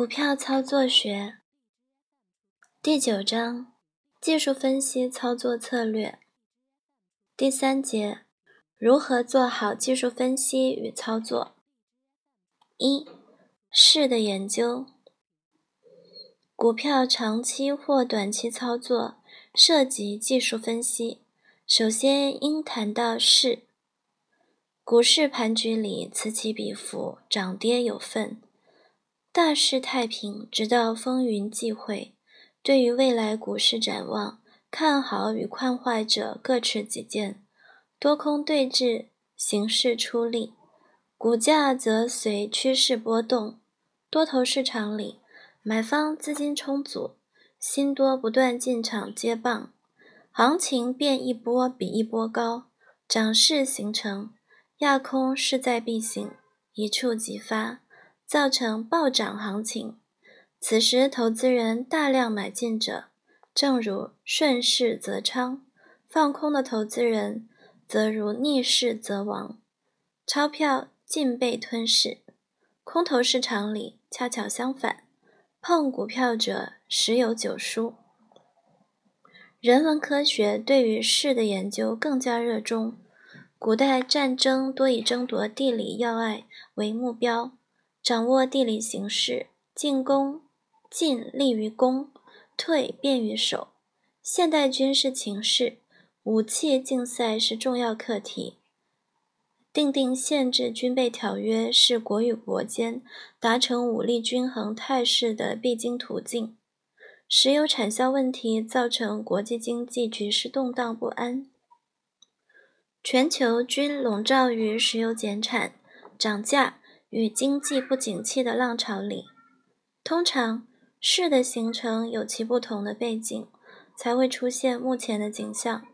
股票操作学第九章：技术分析操作策略。第三节：如何做好技术分析与操作。一、势的研究。股票长期或短期操作涉及技术分析，首先应谈到势。股市盘局里此起彼伏，涨跌有份。大势太平，直到风云际会。对于未来股市展望，看好与看坏者各持己见，多空对峙，形势出力，股价则随趋势波动。多头市场里，买方资金充足，新多不断进场接棒，行情便一波比一波高，涨势形成，亚空势在必行，一触即发。造成暴涨行情，此时投资人大量买进者，正如顺势则昌；放空的投资人，则如逆势则亡，钞票尽被吞噬。空头市场里恰巧相反，碰股票者十有九输。人文科学对于势的研究更加热衷，古代战争多以争夺地理要隘为目标。掌握地理形势，进攻进利于攻，退便于守。现代军事情势，武器竞赛是重要课题。订定限制军备条约是国与国间达成武力均衡态势的必经途径。石油产销问题造成国际经济局势动荡不安，全球均笼罩于石油减产、涨价。与经济不景气的浪潮里，通常势的形成有其不同的背景，才会出现目前的景象。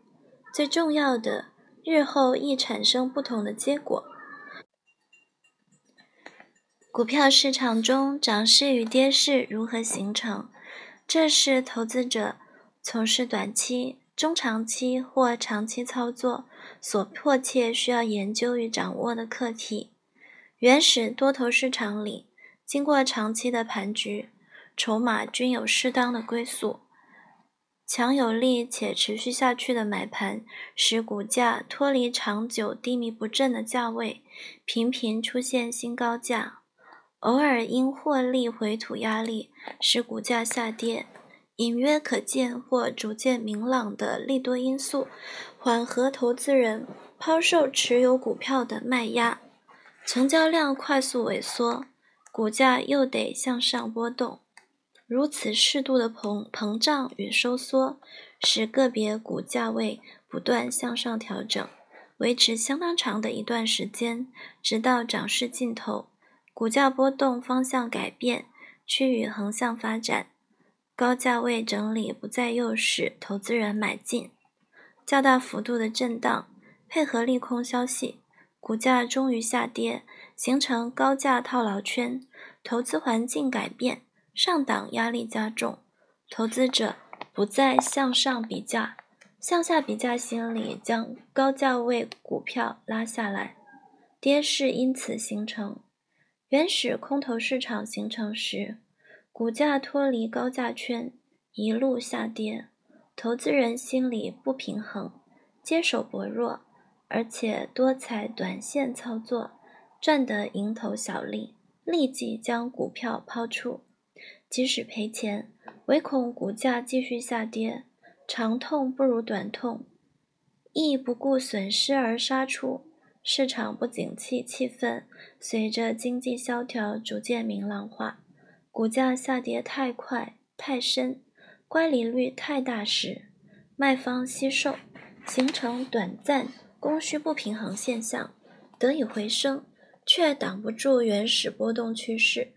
最重要的，日后易产生不同的结果。股票市场中涨势与跌势如何形成？这是投资者从事短期、中长期或长期操作所迫切需要研究与掌握的课题。原始多头市场里，经过长期的盘局，筹码均有适当的归宿。强有力且持续下去的买盘，使股价脱离长久低迷不振的价位，频频出现新高价。偶尔因获利回吐压力，使股价下跌。隐约可见或逐渐明朗的利多因素，缓和投资人抛售持有股票的卖压。成交量快速萎缩，股价又得向上波动。如此适度的膨膨胀与收缩，使个别股价位不断向上调整，维持相当长的一段时间，直到涨势尽头，股价波动方向改变，趋于横向发展，高价位整理不再诱使投资人买进，较大幅度的震荡配合利空消息。股价终于下跌，形成高价套牢圈，投资环境改变，上档压力加重，投资者不再向上比价，向下比价心理将高价位股票拉下来，跌势因此形成。原始空头市场形成时，股价脱离高价圈，一路下跌，投资人心理不平衡，接手薄弱。而且多采短线操作，赚得蝇头小利，立即将股票抛出，即使赔钱，唯恐股价继续下跌，长痛不如短痛，亦不顾损失而杀出。市场不景气气氛随着经济萧条逐渐明朗化，股价下跌太快太深，乖离率太大时，卖方吸售，形成短暂。供需不平衡现象得以回升，却挡不住原始波动趋势。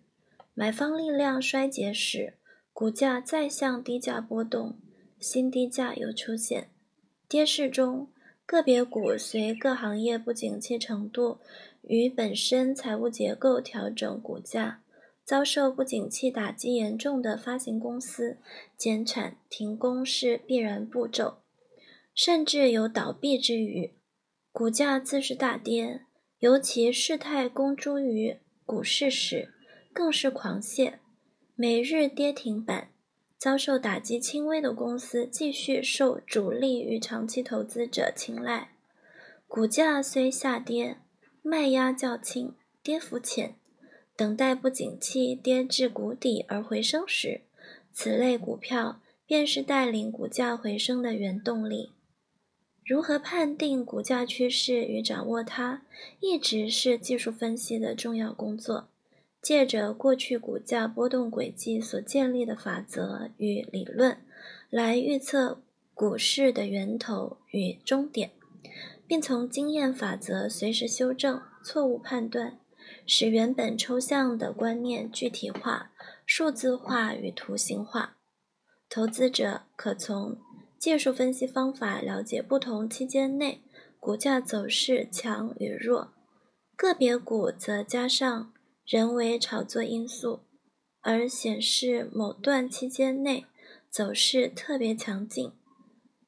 买方力量衰竭时，股价再向低价波动，新低价又出现。跌势中，个别股随各行业不景气程度与本身财务结构调整股价。遭受不景气打击严重的发行公司，减产停工是必然步骤，甚至有倒闭之虞。股价自是大跌，尤其事态公诸于股市时，更是狂泻。每日跌停板，遭受打击轻微的公司继续受主力与长期投资者青睐。股价虽下跌，卖压较轻，跌幅浅，等待不景气跌至谷底而回升时，此类股票便是带领股价回升的原动力。如何判定股价趋势与掌握它，一直是技术分析的重要工作。借着过去股价波动轨迹所建立的法则与理论，来预测股市的源头与终点，并从经验法则随时修正错误判断，使原本抽象的观念具体化、数字化与图形化。投资者可从技术分析方法了解不同期间内股价走势强与弱，个别股则加上。人为炒作因素，而显示某段期间内走势特别强劲，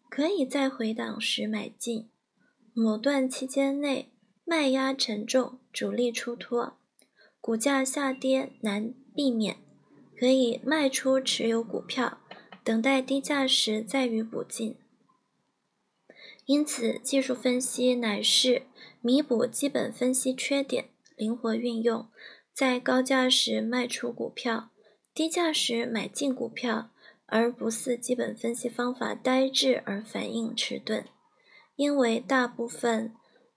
可以在回档时买进；某段期间内卖压沉重，主力出脱，股价下跌难避免，可以卖出持有股票，等待低价时再予补进。因此，技术分析乃是弥补基本分析缺点，灵活运用。在高价时卖出股票，低价时买进股票，而不似基本分析方法呆滞而反应迟钝。因为大部分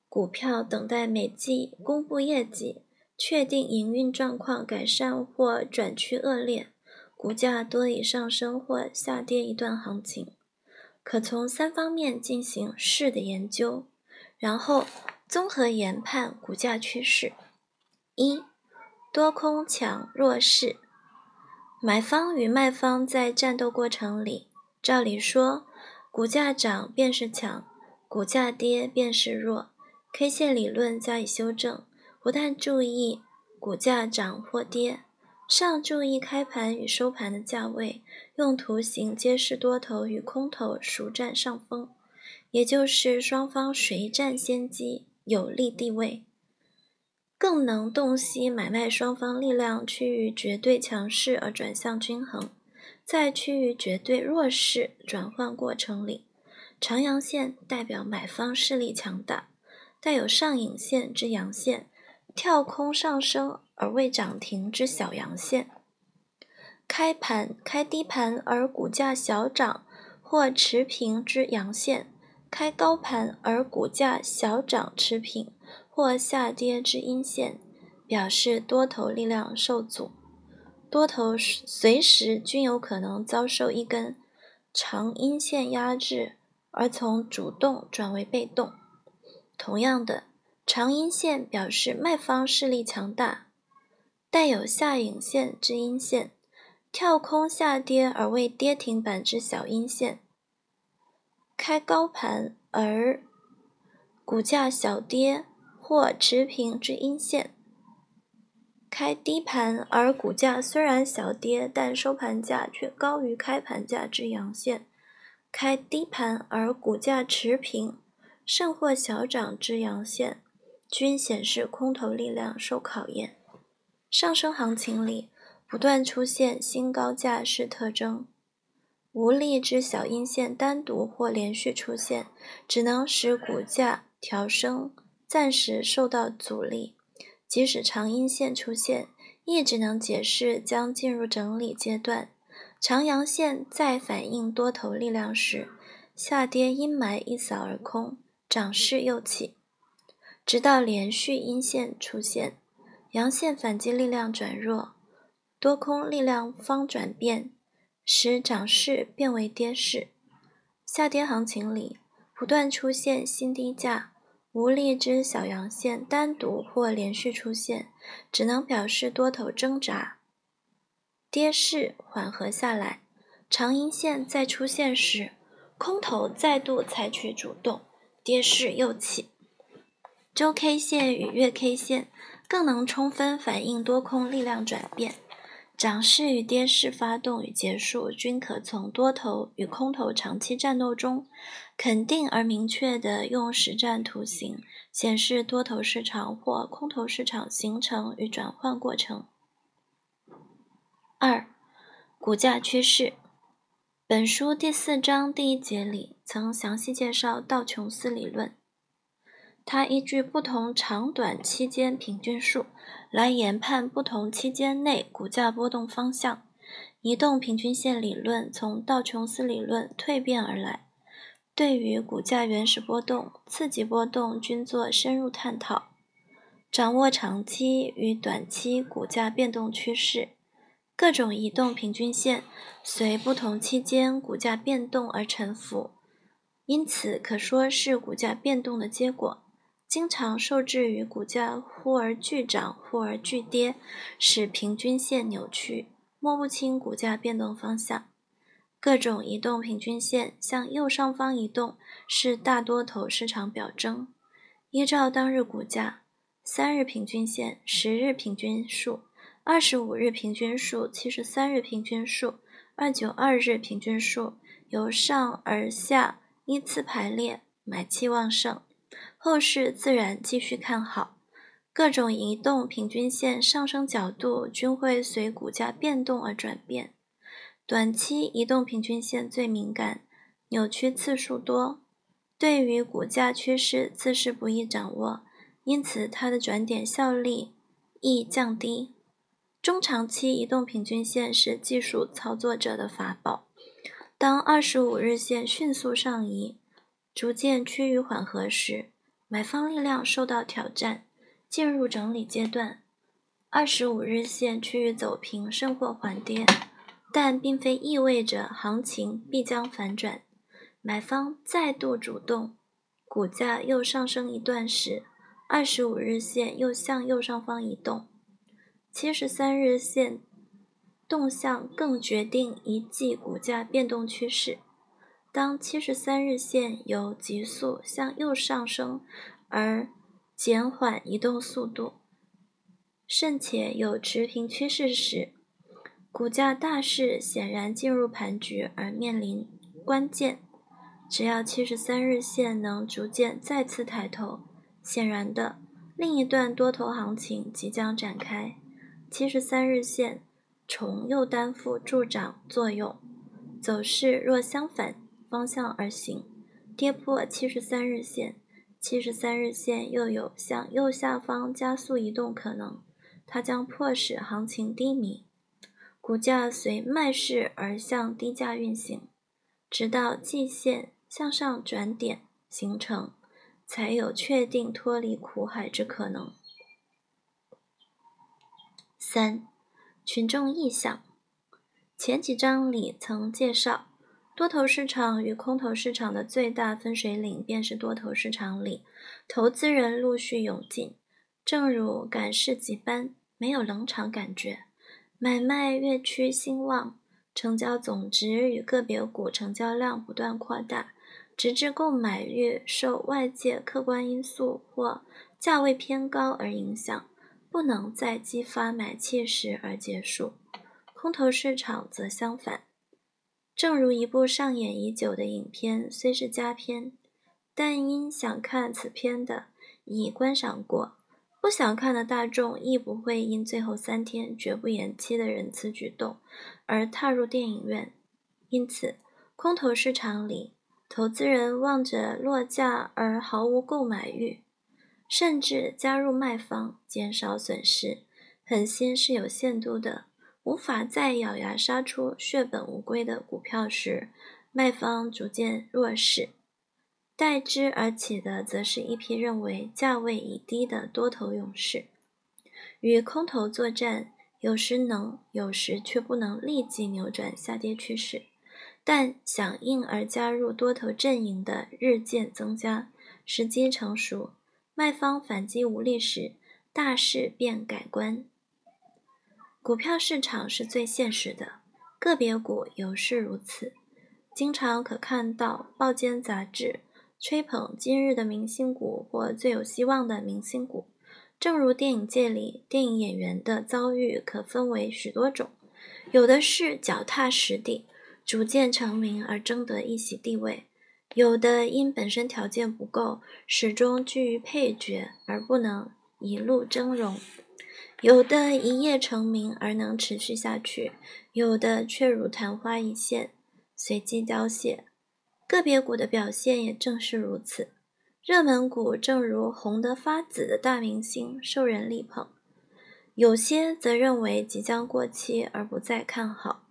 股票等待每季公布业绩，确定营运状况改善或转趋恶劣，股价多以上升或下跌一段行情，可从三方面进行势的研究，然后综合研判股价趋势。一多空抢弱势，买方与卖方在战斗过程里，照理说，股价涨便是强，股价跌便是弱。K 线理论加以修正，不但注意股价涨或跌，上注意开盘与收盘的价位，用图形揭示多头与空头孰占上风，也就是双方谁占先机，有利地位。更能洞悉买卖双方力量趋于绝对强势而转向均衡，在趋于绝对弱势转换过程里，长阳线代表买方势力强大，带有上影线之阳线，跳空上升而未涨停之小阳线，开盘开低盘而股价小涨或持平之阳线，开高盘而股价小涨持平。或下跌之阴线，表示多头力量受阻，多头随时均有可能遭受一根长阴线压制，而从主动转为被动。同样的，长阴线表示卖方势力强大，带有下影线之阴线，跳空下跌而未跌停板之小阴线，开高盘而股价小跌。或持平之阴线，开低盘而股价虽然小跌，但收盘价却高于开盘价之阳线；开低盘而股价持平，甚或小涨之阳线，均显示空头力量受考验。上升行情里不断出现新高价是特征，无力之小阴线单独或连续出现，只能使股价调升。暂时受到阻力，即使长阴线出现，亦只能解释将进入整理阶段。长阳线再反映多头力量时，下跌阴霾一扫而空，涨势又起，直到连续阴线出现，阳线反击力量转弱，多空力量方转变，使涨势变为跌势。下跌行情里，不断出现新低价。无力之小阳线单独或连续出现，只能表示多头挣扎，跌势缓和下来。长阴线再出现时，空头再度采取主动，跌势又起。周 K 线与月 K 线更能充分反映多空力量转变。涨势与跌势发动与结束，均可从多头与空头长期战斗中，肯定而明确地用实战图形显示多头市场或空头市场形成与转换过程。二、股价趋势。本书第四章第一节里曾详细介绍道琼斯理论，它依据不同长短期间平均数来研判不同期间内股价波动方向。移动平均线理论从道琼斯理论蜕变而来，对于股价原始波动、次级波动均做深入探讨，掌握长期与短期股价变动趋势。各种移动平均线随不同期间股价变动而沉浮，因此可说是股价变动的结果。经常受制于股价忽而巨涨、忽而巨跌，使平均线扭曲。摸不清股价变动方向，各种移动平均线向右上方移动是大多头市场表征。依照当日股价，三日平均线、十日平均数、二十五日平均数、七十三日平均数、二九二日平均数由上而下依次排列，买气旺盛，后市自然继续看好。各种移动平均线上升角度均会随股价变动而转变。短期移动平均线最敏感，扭曲次数多，对于股价趋势自是不易掌握，因此它的转点效力易降低。中长期移动平均线是技术操作者的法宝。当二十五日线迅速上移，逐渐趋于缓和时，买方力量受到挑战。进入整理阶段，二十五日线趋于走平，甚或缓跌，但并非意味着行情必将反转。买方再度主动，股价又上升一段时，二十五日线又向右上方移动，七十三日线动向更决定一季股价变动趋势。当七十三日线由急速向右上升而减缓移动速度，甚且有持平趋势时，股价大势显然进入盘局而面临关键。只要七十三日线能逐渐再次抬头，显然的，另一段多头行情即将展开。七十三日线重又担负助涨作用，走势若相反方向而行，跌破七十三日线。七十三日线又有向右下方加速移动可能，它将迫使行情低迷，股价随卖势而向低价运行，直到季线向上转点形成，才有确定脱离苦海之可能。三、群众意向，前几章里曾介绍。多头市场与空头市场的最大分水岭，便是多头市场里，投资人陆续涌进，正如赶市集般，没有冷场感觉。买卖越趋兴旺，成交总值与个别股成交量不断扩大，直至购买欲受外界客观因素或价位偏高而影响，不能再激发买气时而结束。空头市场则相反。正如一部上演已久的影片，虽是佳片，但因想看此片的已观赏过，不想看的大众亦不会因最后三天绝不延期的仁慈举动而踏入电影院。因此，空头市场里，投资人望着落价而毫无购买欲，甚至加入卖方减少损失，狠心是有限度的。无法再咬牙杀出血本无归的股票时，卖方逐渐弱势，代之而起的则是一批认为价位已低的多头勇士。与空头作战，有时能，有时却不能立即扭转下跌趋势，但响应而加入多头阵营的日渐增加。时机成熟，卖方反击无力时，大势便改观。股票市场是最现实的，个别股尤是如此。经常可看到报间杂志吹捧今日的明星股或最有希望的明星股，正如电影界里电影演员的遭遇可分为许多种，有的是脚踏实地，逐渐成名而争得一席地位；有的因本身条件不够，始终居于配角而不能一路峥嵘。有的一夜成名而能持续下去，有的却如昙花一现，随即凋谢。个别股的表现也正是如此。热门股正如红得发紫的大明星，受人力捧；有些则认为即将过期而不再看好。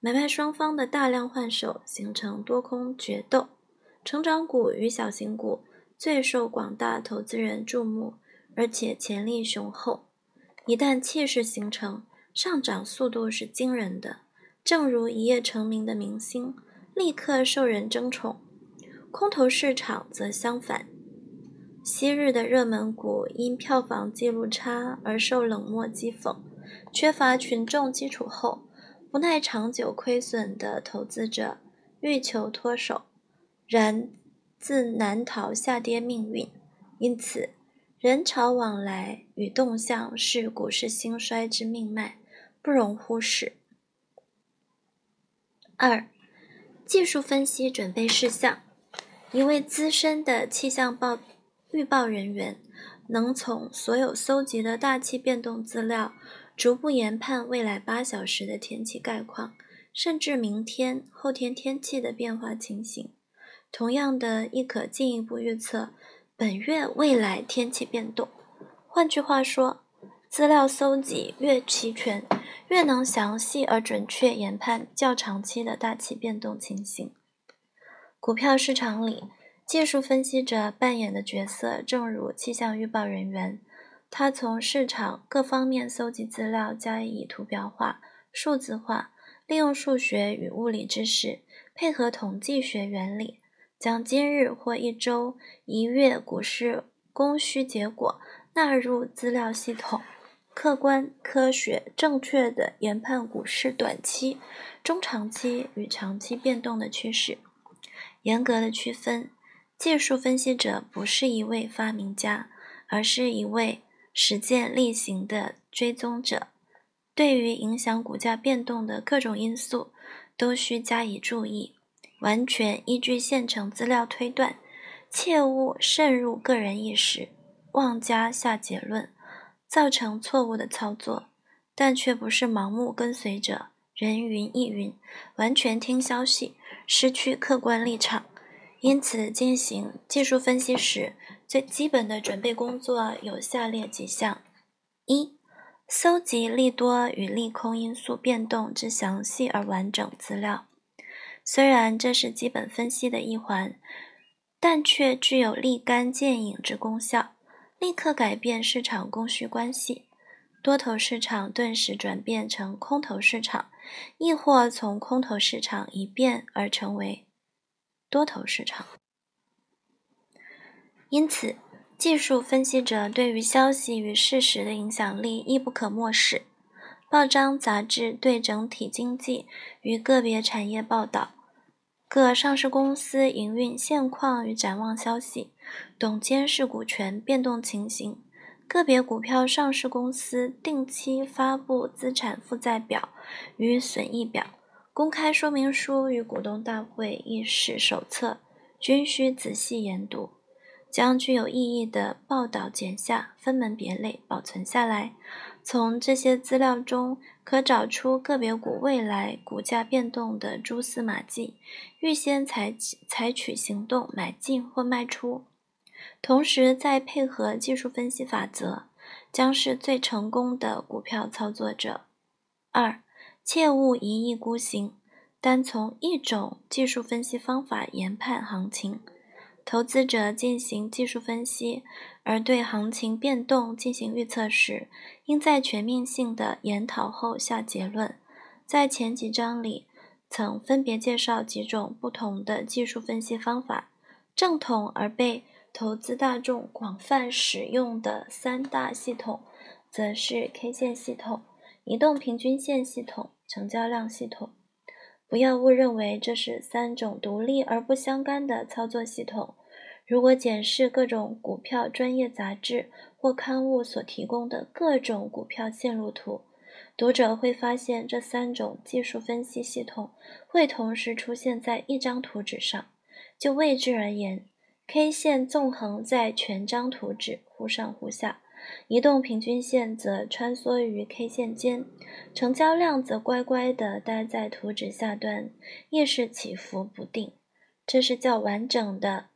买卖双方的大量换手，形成多空决斗。成长股与小型股最受广大投资人注目，而且潜力雄厚。一旦气势形成，上涨速度是惊人的。正如一夜成名的明星，立刻受人争宠。空头市场则相反，昔日的热门股因票房记录差而受冷漠讥讽，缺乏群众基础后，不耐长久亏损的投资者欲求脱手，然自难逃下跌命运。因此，人潮往来与动向是股市兴衰之命脉，不容忽视。二、技术分析准备事项。一位资深的气象报预报人员，能从所有搜集的大气变动资料，逐步研判未来八小时的天气概况，甚至明天、后天天气的变化情形。同样的，亦可进一步预测本月未来天气变动。换句话说，资料搜集越齐全，越能详细而准确研判较长期的大气变动情形。股票市场里，技术分析者扮演的角色正如气象预报人员。他从市场各方面搜集资料，加以图表化、数字化，利用数学与物理知识，配合统计学原理，将今日或一周、一月股市供需结果纳入资料系统，客观、科学、正确地研判股市短期、中长期与长期变动的趋势。严格的区分，技术分析者不是一位发明家，而是一位实践例行的追踪者。对于影响股价变动的各种因素，都需加以注意，完全依据现成资料推断，切勿渗入个人意识，妄加下结论，造成错误的操作。但却不是盲目跟随者，人云亦云，完全听消息。失去客观立场，因此进行技术分析时，最基本的准备工作有下列几项：一、搜集利多与利空因素变动之详细而完整资料。虽然这是基本分析的一环，但却具有立竿见影之功效，立刻改变市场供需关系。多头市场顿时转变成空头市场，亦或从空头市场一变而成为多头市场。因此，技术分析者对于消息与事实的影响力亦不可漠视。报章杂志对整体经济与个别产业报道，各上市公司营运现况与展望消息，董监事股权变动情形。个别股票上市公司定期发布资产负债表与损益表，公开说明书与股东大会议事手册均需仔细研读，将具有意义的报道剪下，分门别类保存下来。从这些资料中，可找出个别股未来股价变动的蛛丝马迹，预先采采取行动买进或卖出。同时，再配合技术分析法则，将是最成功的股票操作者。二，切勿一意孤行，单从一种技术分析方法研判行情。投资者进行技术分析，而对行情变动进行预测时，应在全面性的研讨后下结论。在前几章里，曾分别介绍几种不同的技术分析方法，正统而被。投资大众广泛使用的三大系统，则是 K 线系统、移动平均线系统、成交量系统。不要误认为这是三种独立而不相干的操作系统。如果检视各种股票专业杂志或刊物所提供的各种股票线路图，读者会发现这三种技术分析系统会同时出现在一张图纸上。就位置而言，K 线纵横在全张图纸，忽上忽下，移动平均线则穿梭于 K 线间，成交量则乖乖地待在图纸下端，夜市起伏不定。这是较完整的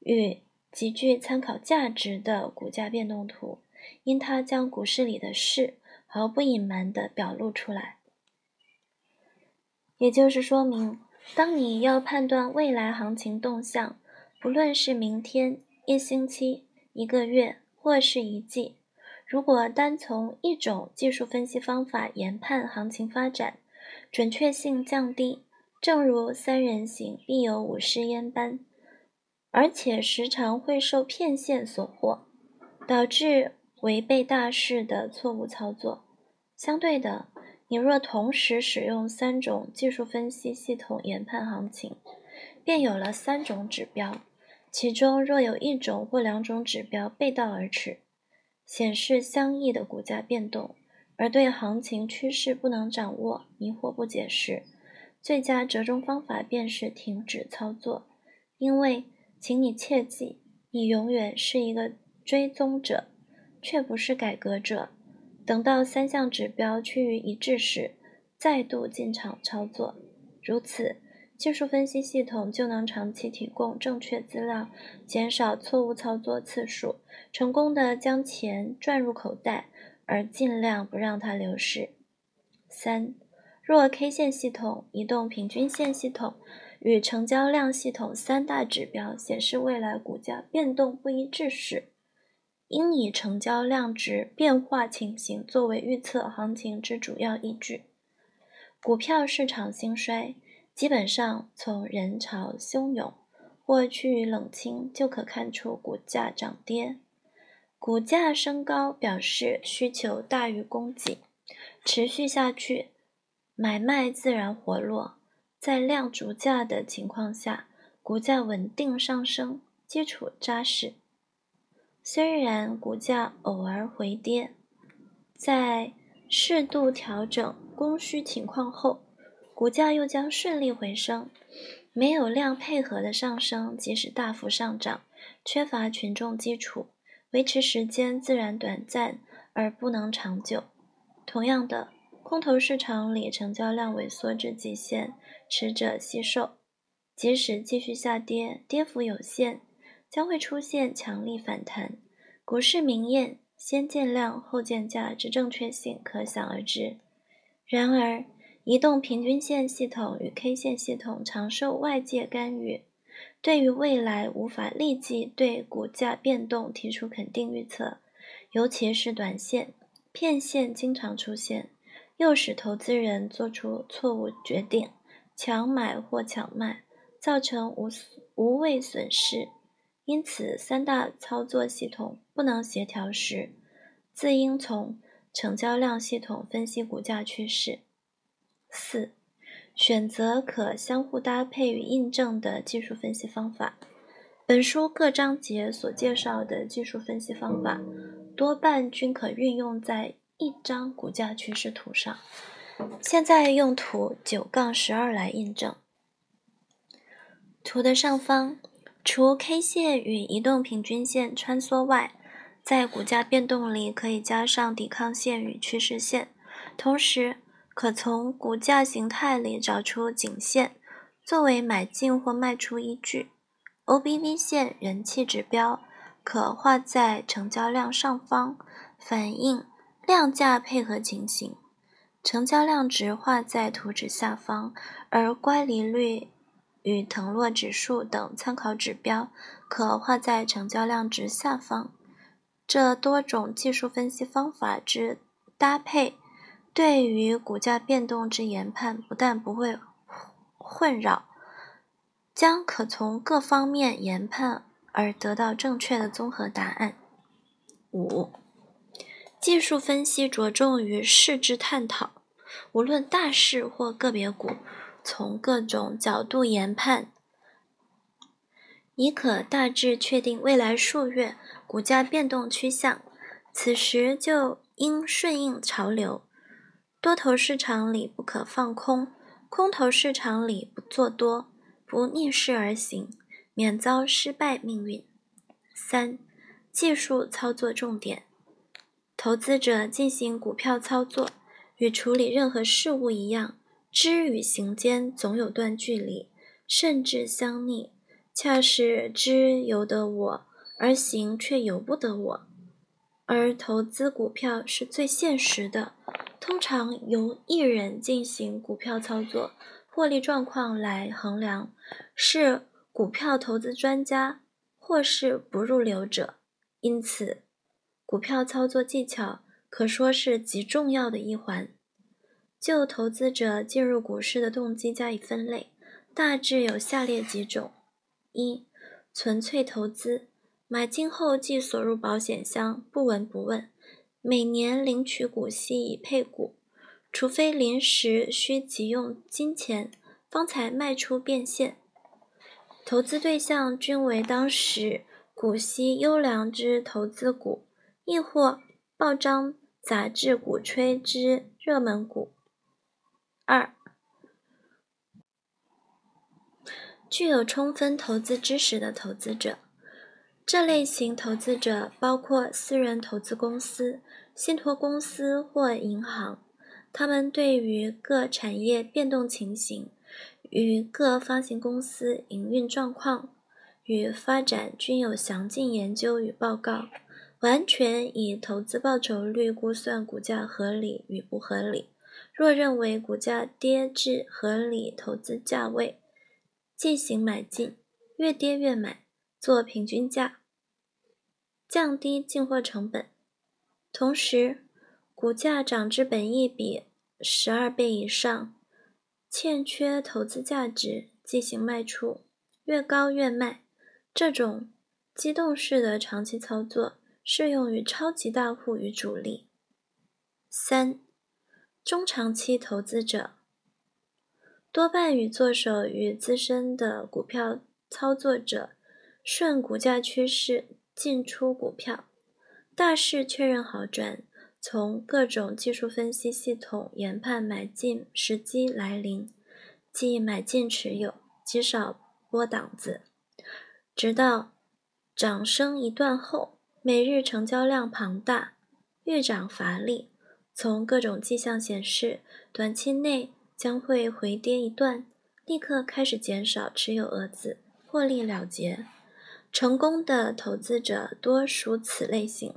与极具参考价值的股价变动图，因它将股市里的事毫不隐瞒地表露出来。也就是说明，当你要判断未来行情动向，不论是明天、一星期、一个月，或是一季，如果单从一种技术分析方法研判行情发展，准确性降低，正如三人行必有五失焉般，而且时常会受骗线所惑，导致违背大势的错误操作。相对的，你若同时使用三种技术分析系统研判行情，便有了三种指标，其中若有一种或两种指标背道而驰，显示相异的股价变动，而对行情趋势不能掌握、迷惑不解时，最佳折中方法便是停止操作。因为，请你切记，你永远是一个追踪者，却不是改革者。等到三项指标趋于一致时，再度进场操作。如此，技术分析系统就能长期提供正确资料，减少错误操作次数，成功的将钱赚入口袋，而尽量不让它流失。三，若 K 线系统、移动平均线系统与成交量系统三大指标显示未来股价变动不一致时，应以成交量值变化情形作为预测行情之主要依据。股票市场兴衰，基本上从人潮汹涌或趋于冷清就可看出股价涨跌。股价升高表示需求大于供给，持续下去，买卖自然活络。在量足价的情况下，股价稳定上升，基础扎实。虽然股价偶尔回跌，在适度调整供需情况后，股价又将顺利回升。没有量配合的上升，即使大幅上涨，缺乏群众基础，维持时间自然短暂而不能长久。同样的，空头市场里成交量萎缩至极限，持者惜售，即使继续下跌，跌幅有限。将会出现强力反弹。股市明谚“先见量后见价”之正确性可想而知。然而，移动平均线系统与 K 线系统常受外界干预，对于未来无法立即对股价变动提出肯定预测，尤其是短线骗线经常出现，诱使投资人做出错误决定，强买或强卖，造成无无谓损失。因此，三大操作系统不能协调时，自应从成交量系统分析股价趋势。四、选择可相互搭配与印证的技术分析方法。本书各章节所介绍的技术分析方法，多半均可运用在一张股价趋势图上。现在用图九杠十二来印证。图的上方。除 K 线与移动平均线穿梭外，在股价变动里可以加上抵抗线与趋势线，同时可从股价形态里找出颈线，作为买进或卖出依据。OBV 线人气指标可画在成交量上方，反映量价配合情形；成交量值画在图纸下方，而乖离率。与腾落指数等参考指标可画在成交量值下方。这多种技术分析方法之搭配，对于股价变动之研判不但不会混扰，将可从各方面研判而得到正确的综合答案。五、技术分析着重于市之探讨，无论大势或个别股。从各种角度研判，已可大致确定未来数月股价变动趋向。此时就应顺应潮流，多头市场里不可放空，空头市场里不做多，不逆势而行，免遭失败命运。三、技术操作重点：投资者进行股票操作，与处理任何事物一样，知与行间总有段距离，甚至相逆。恰是知由得我，而行却由不得我。而投资股票是最现实的，通常由一人进行股票操作，获利状况来衡量，是股票投资专家或是不入流者。因此，股票操作技巧可说是极重要的一环。就投资者进入股市的动机加以分类，大致有下列几种：一、纯粹投资。买进后即锁入保险箱，不闻不问，每年领取股息以配股，除非临时需急用金钱，方才卖出变现。投资对象均为当时股息优良之投资股，亦或报章杂志鼓吹之热门股。二、具有充分投资知识的投资者。这类型投资者包括私人投资公司、信托公司或银行，他们对于各产业变动情形、与各发行公司营运状况与发展均有详尽研究与报告，完全以投资报酬率估算股价合理与不合理。若认为股价跌至合理投资价位，进行买进，越跌越买。做平均价，降低进货成本，同时股价涨至本益比十二倍以上，欠缺投资价值，进行卖出，越高越卖。这种机动式的长期操作适用于超级大户与主力。三、中长期投资者多半与作手与资深的股票操作者。顺股价趋势进出股票，大势确认好转，从各种技术分析系统研判买进时机来临，即买进持有，极少拨档子，直到涨升一段后，每日成交量庞大，遇涨乏力，从各种迹象显示，短期内将会回跌一段，立刻开始减少持有额子，获利了结。成功的投资者多属此类型，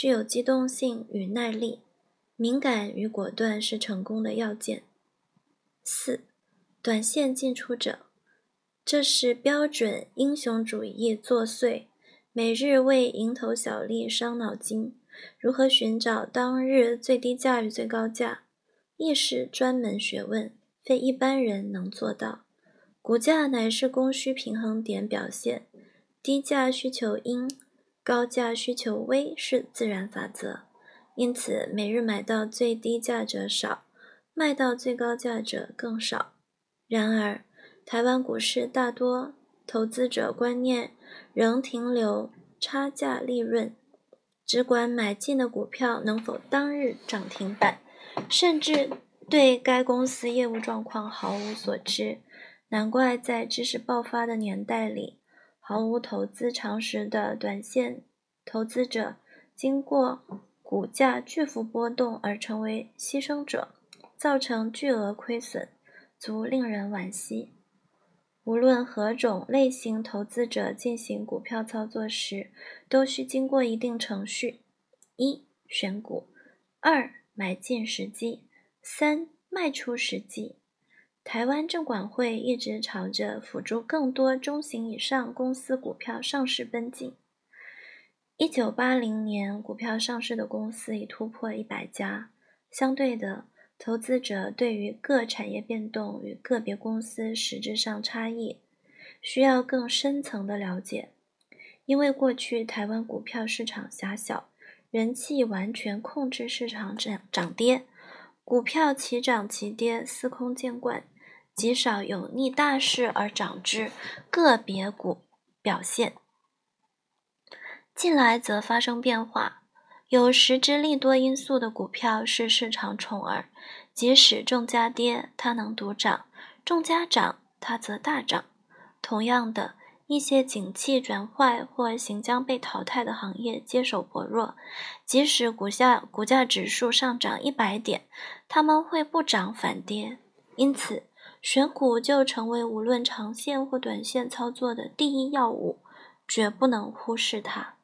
具有机动性与耐力，敏感与果断是成功的要件。四、短线进出者，这是标准英雄主义作祟，每日为蝇头小利伤脑筋，如何寻找当日最低价与最高价，亦是专门学问，非一般人能做到。股价乃是供需平衡点表现。低价需求因，高价需求微是自然法则，因此每日买到最低价者少，卖到最高价者更少。然而，台湾股市大多投资者观念仍停留差价利润，只管买进的股票能否当日涨停板，甚至对该公司业务状况毫无所知。难怪在知识爆发的年代里。毫无投资常识的短线投资者，经过股价巨幅波动而成为牺牲者，造成巨额亏损，足令人惋惜。无论何种类型投资者进行股票操作时，都需经过一定程序：一、选股；二、买进时机；三、卖出时机。台湾证管会一直朝着辅助更多中型以上公司股票上市奔进。一九八零年，股票上市的公司已突破一百家。相对的，投资者对于各产业变动与个别公司实质上差异，需要更深层的了解。因为过去台湾股票市场狭小，人气完全控制市场涨涨跌，股票齐涨齐跌，司空见惯。极少有逆大势而涨之个别股表现，近来则发生变化。有实质利多因素的股票是市场宠儿，即使重价跌，它能独涨；重价涨，它则大涨。同样的，一些景气转坏或行将被淘汰的行业接手薄弱，即使股价股价指数上涨一百点，他们会不涨反跌。因此，选股就成为无论长线或短线操作的第一要务，绝不能忽视它。